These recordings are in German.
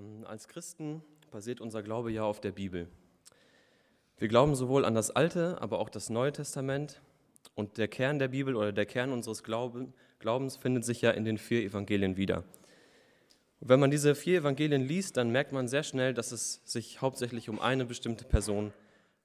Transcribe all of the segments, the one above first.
Ähm, als Christen basiert unser Glaube ja auf der Bibel. Wir glauben sowohl an das Alte, aber auch das Neue Testament. Und der Kern der Bibel oder der Kern unseres Glaubens findet sich ja in den vier Evangelien wieder. Und wenn man diese vier Evangelien liest, dann merkt man sehr schnell, dass es sich hauptsächlich um eine bestimmte Person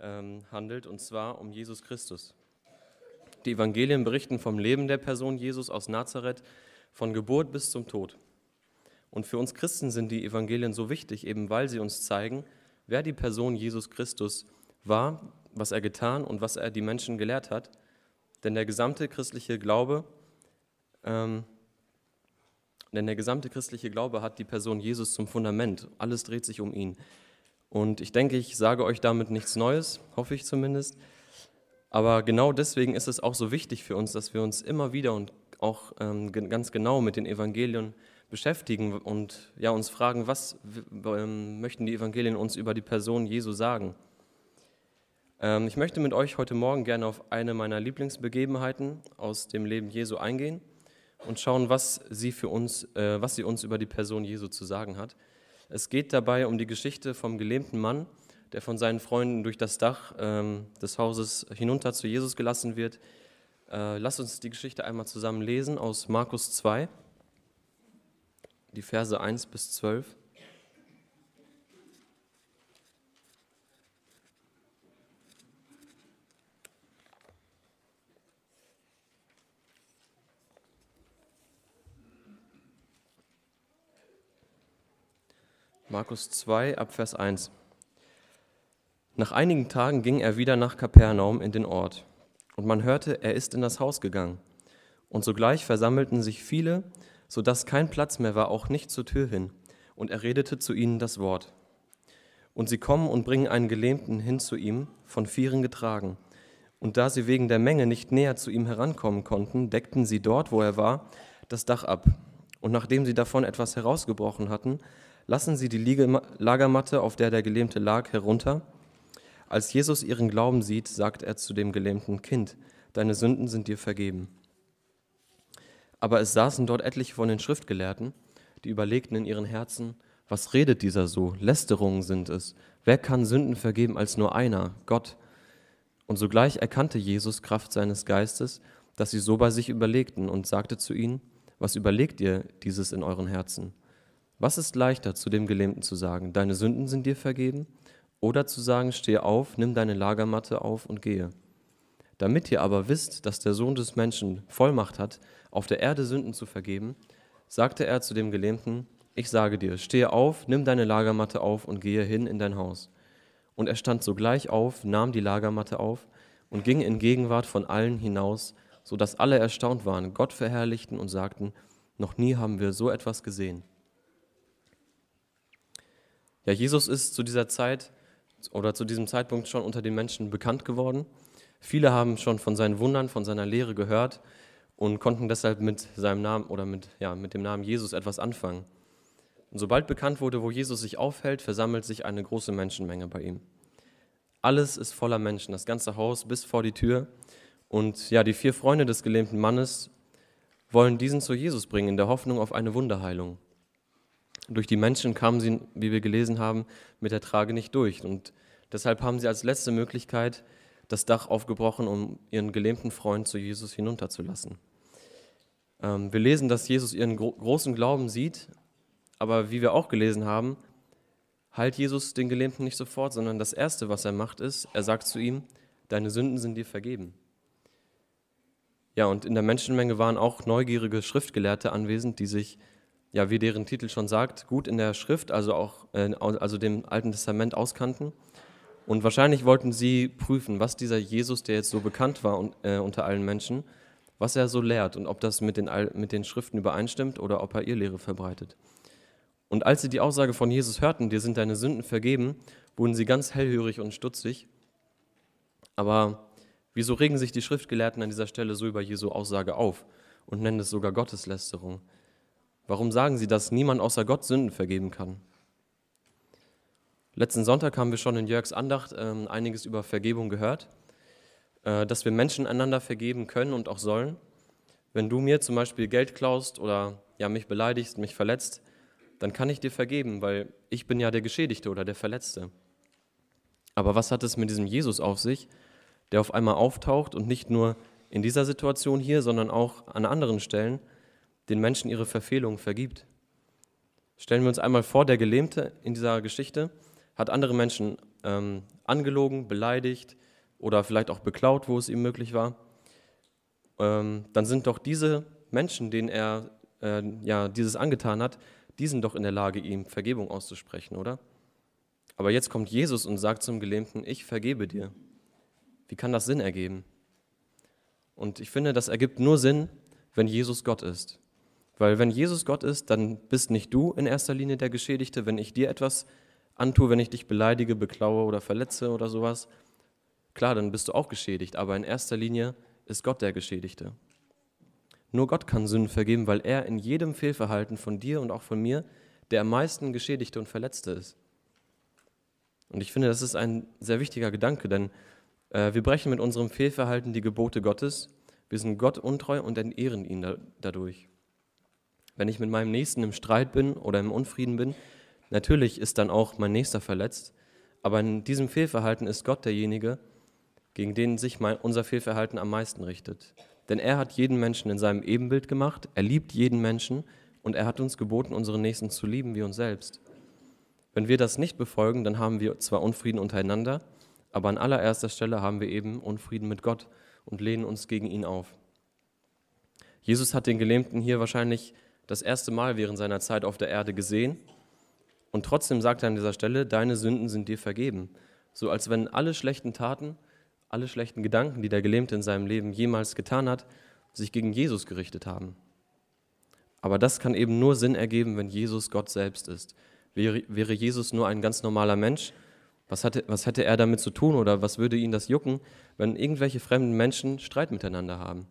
ähm, handelt, und zwar um Jesus Christus. Die Evangelien berichten vom Leben der Person Jesus aus Nazareth, von Geburt bis zum Tod. Und für uns Christen sind die Evangelien so wichtig, eben weil sie uns zeigen, wer die Person Jesus Christus war, was er getan und was er die Menschen gelehrt hat. Denn der gesamte christliche Glaube, ähm, denn der gesamte christliche Glaube hat die Person Jesus zum Fundament. Alles dreht sich um ihn. Und ich denke, ich sage euch damit nichts Neues, hoffe ich zumindest. Aber genau deswegen ist es auch so wichtig für uns, dass wir uns immer wieder und auch ähm, ganz genau mit den Evangelien beschäftigen und ja, uns fragen, was ähm, möchten die Evangelien uns über die Person Jesu sagen. Ähm, ich möchte mit euch heute Morgen gerne auf eine meiner Lieblingsbegebenheiten aus dem Leben Jesu eingehen und schauen, was sie, für uns, äh, was sie uns über die Person Jesu zu sagen hat. Es geht dabei um die Geschichte vom gelähmten Mann, der von seinen Freunden durch das Dach ähm, des Hauses hinunter zu Jesus gelassen wird. Äh, lasst uns die Geschichte einmal zusammen lesen aus Markus 2 die Verse 1 bis 12. Markus 2 ab Vers 1. Nach einigen Tagen ging er wieder nach Kapernaum in den Ort, und man hörte, er ist in das Haus gegangen. Und sogleich versammelten sich viele, so dass kein Platz mehr war, auch nicht zur Tür hin, und er redete zu ihnen das Wort. Und sie kommen und bringen einen Gelähmten hin zu ihm, von Vieren getragen. Und da sie wegen der Menge nicht näher zu ihm herankommen konnten, deckten sie dort, wo er war, das Dach ab. Und nachdem sie davon etwas herausgebrochen hatten, lassen sie die Lagermatte, auf der der Gelähmte lag, herunter. Als Jesus ihren Glauben sieht, sagt er zu dem gelähmten Kind, deine Sünden sind dir vergeben. Aber es saßen dort etliche von den Schriftgelehrten, die überlegten in ihren Herzen, was redet dieser so? Lästerungen sind es. Wer kann Sünden vergeben als nur einer, Gott? Und sogleich erkannte Jesus Kraft seines Geistes, dass sie so bei sich überlegten und sagte zu ihnen, was überlegt ihr dieses in euren Herzen? Was ist leichter, zu dem Gelähmten zu sagen, deine Sünden sind dir vergeben? Oder zu sagen, steh auf, nimm deine Lagermatte auf und gehe? Damit ihr aber wisst, dass der Sohn des Menschen Vollmacht hat, auf der Erde Sünden zu vergeben, sagte er zu dem Gelähmten, ich sage dir, stehe auf, nimm deine Lagermatte auf und gehe hin in dein Haus. Und er stand sogleich auf, nahm die Lagermatte auf und ging in Gegenwart von allen hinaus, so dass alle erstaunt waren, Gott verherrlichten und sagten, noch nie haben wir so etwas gesehen. Ja, Jesus ist zu dieser Zeit oder zu diesem Zeitpunkt schon unter den Menschen bekannt geworden. Viele haben schon von seinen Wundern, von seiner Lehre gehört und konnten deshalb mit seinem Namen oder mit, ja, mit dem Namen Jesus etwas anfangen. Und sobald bekannt wurde, wo Jesus sich aufhält, versammelt sich eine große Menschenmenge bei ihm. Alles ist voller Menschen, das ganze Haus bis vor die Tür. Und ja, die vier Freunde des gelähmten Mannes wollen diesen zu Jesus bringen, in der Hoffnung auf eine Wunderheilung. Durch die Menschen kamen sie, wie wir gelesen haben, mit der Trage nicht durch. Und deshalb haben sie als letzte Möglichkeit das Dach aufgebrochen, um ihren gelähmten Freund zu Jesus hinunterzulassen. Ähm, wir lesen, dass Jesus ihren gro großen Glauben sieht, aber wie wir auch gelesen haben, heilt Jesus den Gelähmten nicht sofort, sondern das Erste, was er macht, ist, er sagt zu ihm, deine Sünden sind dir vergeben. Ja, und in der Menschenmenge waren auch neugierige Schriftgelehrte anwesend, die sich, ja, wie deren Titel schon sagt, gut in der Schrift, also auch äh, also dem Alten Testament auskannten und wahrscheinlich wollten sie prüfen, was dieser Jesus, der jetzt so bekannt war und, äh, unter allen Menschen, was er so lehrt und ob das mit den, mit den Schriften übereinstimmt oder ob er ihr Lehre verbreitet. Und als sie die Aussage von Jesus hörten, dir sind deine Sünden vergeben, wurden sie ganz hellhörig und stutzig. Aber wieso regen sich die Schriftgelehrten an dieser Stelle so über Jesu Aussage auf und nennen es sogar Gotteslästerung? Warum sagen sie, dass niemand außer Gott Sünden vergeben kann? Letzten Sonntag haben wir schon in Jörgs Andacht äh, einiges über Vergebung gehört, äh, dass wir Menschen einander vergeben können und auch sollen. Wenn du mir zum Beispiel Geld klaust oder ja, mich beleidigst, mich verletzt, dann kann ich dir vergeben, weil ich bin ja der Geschädigte oder der Verletzte. Aber was hat es mit diesem Jesus auf sich, der auf einmal auftaucht und nicht nur in dieser Situation hier, sondern auch an anderen Stellen den Menschen ihre Verfehlungen vergibt? Stellen wir uns einmal vor, der Gelähmte in dieser Geschichte hat andere Menschen ähm, angelogen, beleidigt oder vielleicht auch beklaut, wo es ihm möglich war. Ähm, dann sind doch diese Menschen, denen er äh, ja, dieses angetan hat, die sind doch in der Lage, ihm Vergebung auszusprechen, oder? Aber jetzt kommt Jesus und sagt zum Gelähmten, ich vergebe dir. Wie kann das Sinn ergeben? Und ich finde, das ergibt nur Sinn, wenn Jesus Gott ist. Weil wenn Jesus Gott ist, dann bist nicht du in erster Linie der Geschädigte, wenn ich dir etwas antue, wenn ich dich beleidige, beklaue oder verletze oder sowas. Klar, dann bist du auch geschädigt, aber in erster Linie ist Gott der Geschädigte. Nur Gott kann Sünden vergeben, weil er in jedem Fehlverhalten von dir und auch von mir der am meisten Geschädigte und Verletzte ist. Und ich finde, das ist ein sehr wichtiger Gedanke, denn äh, wir brechen mit unserem Fehlverhalten die Gebote Gottes, wir sind Gott untreu und entehren ihn da, dadurch. Wenn ich mit meinem Nächsten im Streit bin oder im Unfrieden bin, natürlich ist dann auch mein Nächster verletzt, aber in diesem Fehlverhalten ist Gott derjenige, gegen den sich mein, unser Fehlverhalten am meisten richtet. Denn er hat jeden Menschen in seinem Ebenbild gemacht, er liebt jeden Menschen und er hat uns geboten, unseren Nächsten zu lieben wie uns selbst. Wenn wir das nicht befolgen, dann haben wir zwar Unfrieden untereinander, aber an allererster Stelle haben wir eben Unfrieden mit Gott und lehnen uns gegen ihn auf. Jesus hat den Gelähmten hier wahrscheinlich das erste Mal während seiner Zeit auf der Erde gesehen und trotzdem sagt er an dieser Stelle, deine Sünden sind dir vergeben. So als wenn alle schlechten Taten, alle schlechten Gedanken, die der Gelähmte in seinem Leben jemals getan hat, sich gegen Jesus gerichtet haben. Aber das kann eben nur Sinn ergeben, wenn Jesus Gott selbst ist. Wäre, Jesus nur ein ganz normaler Mensch, was, hatte, was hätte er damit zu tun oder was würde ihn das jucken, wenn irgendwelche fremden Menschen Streit miteinander haben?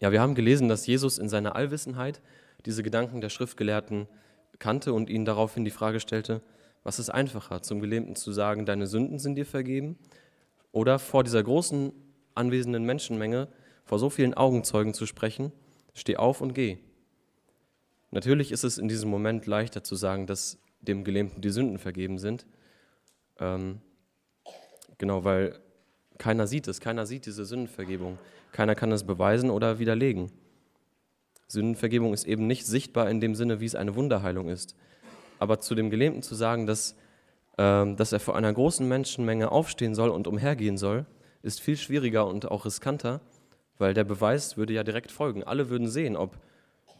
Ja, wir haben gelesen, dass Jesus in seiner Allwissenheit diese Gedanken der Schriftgelehrten kannte und ihnen daraufhin die Frage stellte, was ist einfacher, zum Gelähmten zu sagen, deine Sünden sind dir vergeben, oder vor dieser großen anwesenden Menschenmenge, vor so vielen Augenzeugen zu sprechen, steh auf und geh. Natürlich ist es in diesem Moment leichter zu sagen, dass dem Gelähmten die Sünden vergeben sind. Ähm, genau, weil keiner sieht es, keiner sieht diese Sündenvergebung. Keiner kann es beweisen oder widerlegen. Sündenvergebung ist eben nicht sichtbar in dem Sinne, wie es eine Wunderheilung ist. Aber zu dem Gelähmten zu sagen, dass, äh, dass er vor einer großen Menschenmenge aufstehen soll und umhergehen soll, ist viel schwieriger und auch riskanter, weil der Beweis würde ja direkt folgen. Alle würden sehen, ob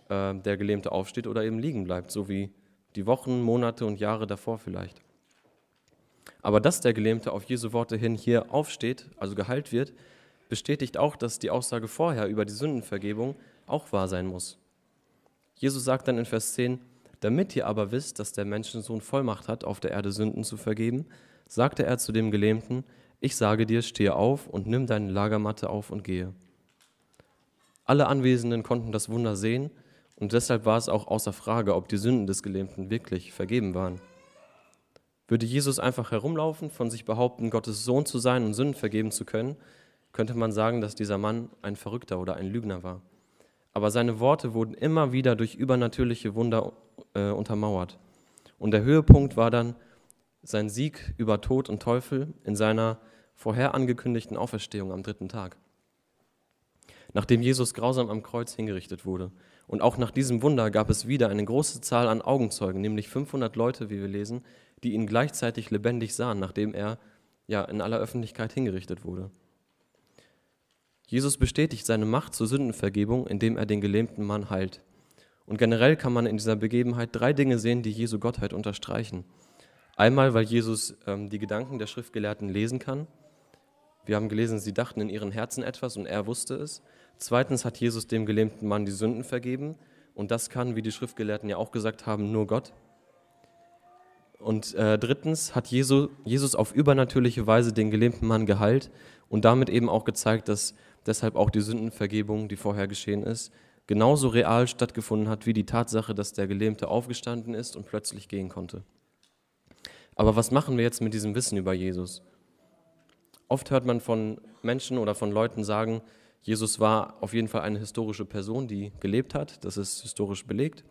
äh, der Gelähmte aufsteht oder eben liegen bleibt, so wie die Wochen, Monate und Jahre davor vielleicht. Aber dass der Gelähmte auf Jesu Worte hin hier aufsteht, also geheilt wird, bestätigt auch, dass die Aussage vorher über die Sündenvergebung auch wahr sein muss. Jesus sagt dann in Vers 10, damit ihr aber wisst, dass der Menschensohn Vollmacht hat, auf der Erde Sünden zu vergeben, sagte er zu dem Gelähmten, ich sage dir, stehe auf und nimm deine Lagermatte auf und gehe. Alle Anwesenden konnten das Wunder sehen und deshalb war es auch außer Frage, ob die Sünden des Gelähmten wirklich vergeben waren. Würde Jesus einfach herumlaufen, von sich behaupten, Gottes Sohn zu sein und Sünden vergeben zu können, könnte man sagen, dass dieser Mann ein Verrückter oder ein Lügner war. Aber seine Worte wurden immer wieder durch übernatürliche Wunder äh, untermauert. Und der Höhepunkt war dann sein Sieg über Tod und Teufel in seiner vorher angekündigten Auferstehung am dritten Tag. Nachdem Jesus grausam am Kreuz hingerichtet wurde und auch nach diesem Wunder gab es wieder eine große Zahl an Augenzeugen, nämlich 500 Leute, wie wir lesen, die ihn gleichzeitig lebendig sahen, nachdem er ja in aller Öffentlichkeit hingerichtet wurde. Jesus bestätigt seine Macht zur Sündenvergebung, indem er den gelähmten Mann heilt. Und generell kann man in dieser Begebenheit drei Dinge sehen, die Jesu Gottheit unterstreichen. Einmal, weil Jesus ähm, die Gedanken der Schriftgelehrten lesen kann. Wir haben gelesen, sie dachten in ihren Herzen etwas und er wusste es. Zweitens hat Jesus dem gelähmten Mann die Sünden vergeben und das kann, wie die Schriftgelehrten ja auch gesagt haben, nur Gott. Und äh, drittens hat Jesu, Jesus auf übernatürliche Weise den gelähmten Mann geheilt und damit eben auch gezeigt, dass deshalb auch die Sündenvergebung, die vorher geschehen ist, genauso real stattgefunden hat wie die Tatsache, dass der Gelähmte aufgestanden ist und plötzlich gehen konnte. Aber was machen wir jetzt mit diesem Wissen über Jesus? Oft hört man von Menschen oder von Leuten sagen, Jesus war auf jeden Fall eine historische Person, die gelebt hat. Das ist historisch belegt.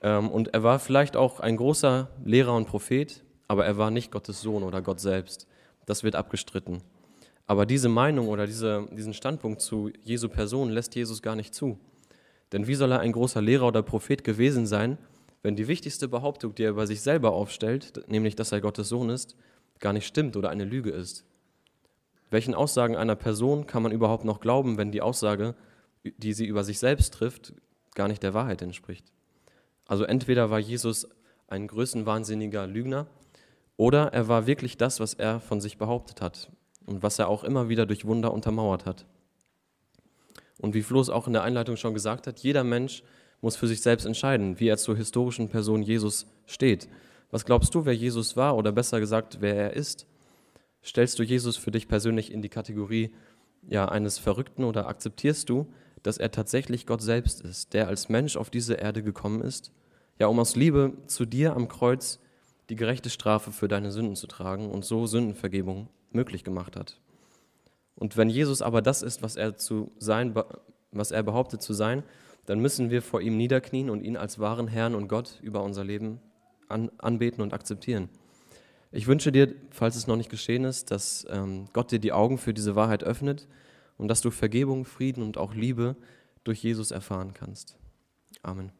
Ähm, und er war vielleicht auch ein großer Lehrer und Prophet, aber er war nicht Gottes Sohn oder Gott selbst. Das wird abgestritten. Aber diese Meinung oder diese, diesen Standpunkt zu Jesu Person lässt Jesus gar nicht zu. Denn wie soll er ein großer Lehrer oder Prophet gewesen sein, wenn die wichtigste Behauptung, die er über sich selber aufstellt, nämlich dass er Gottes Sohn ist, gar nicht stimmt oder eine Lüge ist? Welchen Aussagen einer Person kann man überhaupt noch glauben, wenn die Aussage, die sie über sich selbst trifft, gar nicht der Wahrheit entspricht? Also entweder war Jesus ein größenwahnsinniger Lügner oder er war wirklich das, was er von sich behauptet hat und was er auch immer wieder durch Wunder untermauert hat. Und wie Flo es auch in der Einleitung schon gesagt hat, jeder Mensch muss für sich selbst entscheiden, wie er zur historischen Person Jesus steht. Was glaubst du, wer Jesus war oder besser gesagt, wer er ist? Stellst du Jesus für dich persönlich in die Kategorie ja, eines Verrückten oder akzeptierst du, dass er tatsächlich Gott selbst ist, der als Mensch auf diese Erde gekommen ist, ja, um aus Liebe zu dir am Kreuz die gerechte Strafe für deine Sünden zu tragen und so Sündenvergebung möglich gemacht hat. Und wenn Jesus aber das ist, was er, zu sein, was er behauptet zu sein, dann müssen wir vor ihm niederknien und ihn als wahren Herrn und Gott über unser Leben an, anbeten und akzeptieren. Ich wünsche dir, falls es noch nicht geschehen ist, dass ähm, Gott dir die Augen für diese Wahrheit öffnet und dass du Vergebung, Frieden und auch Liebe durch Jesus erfahren kannst. Amen.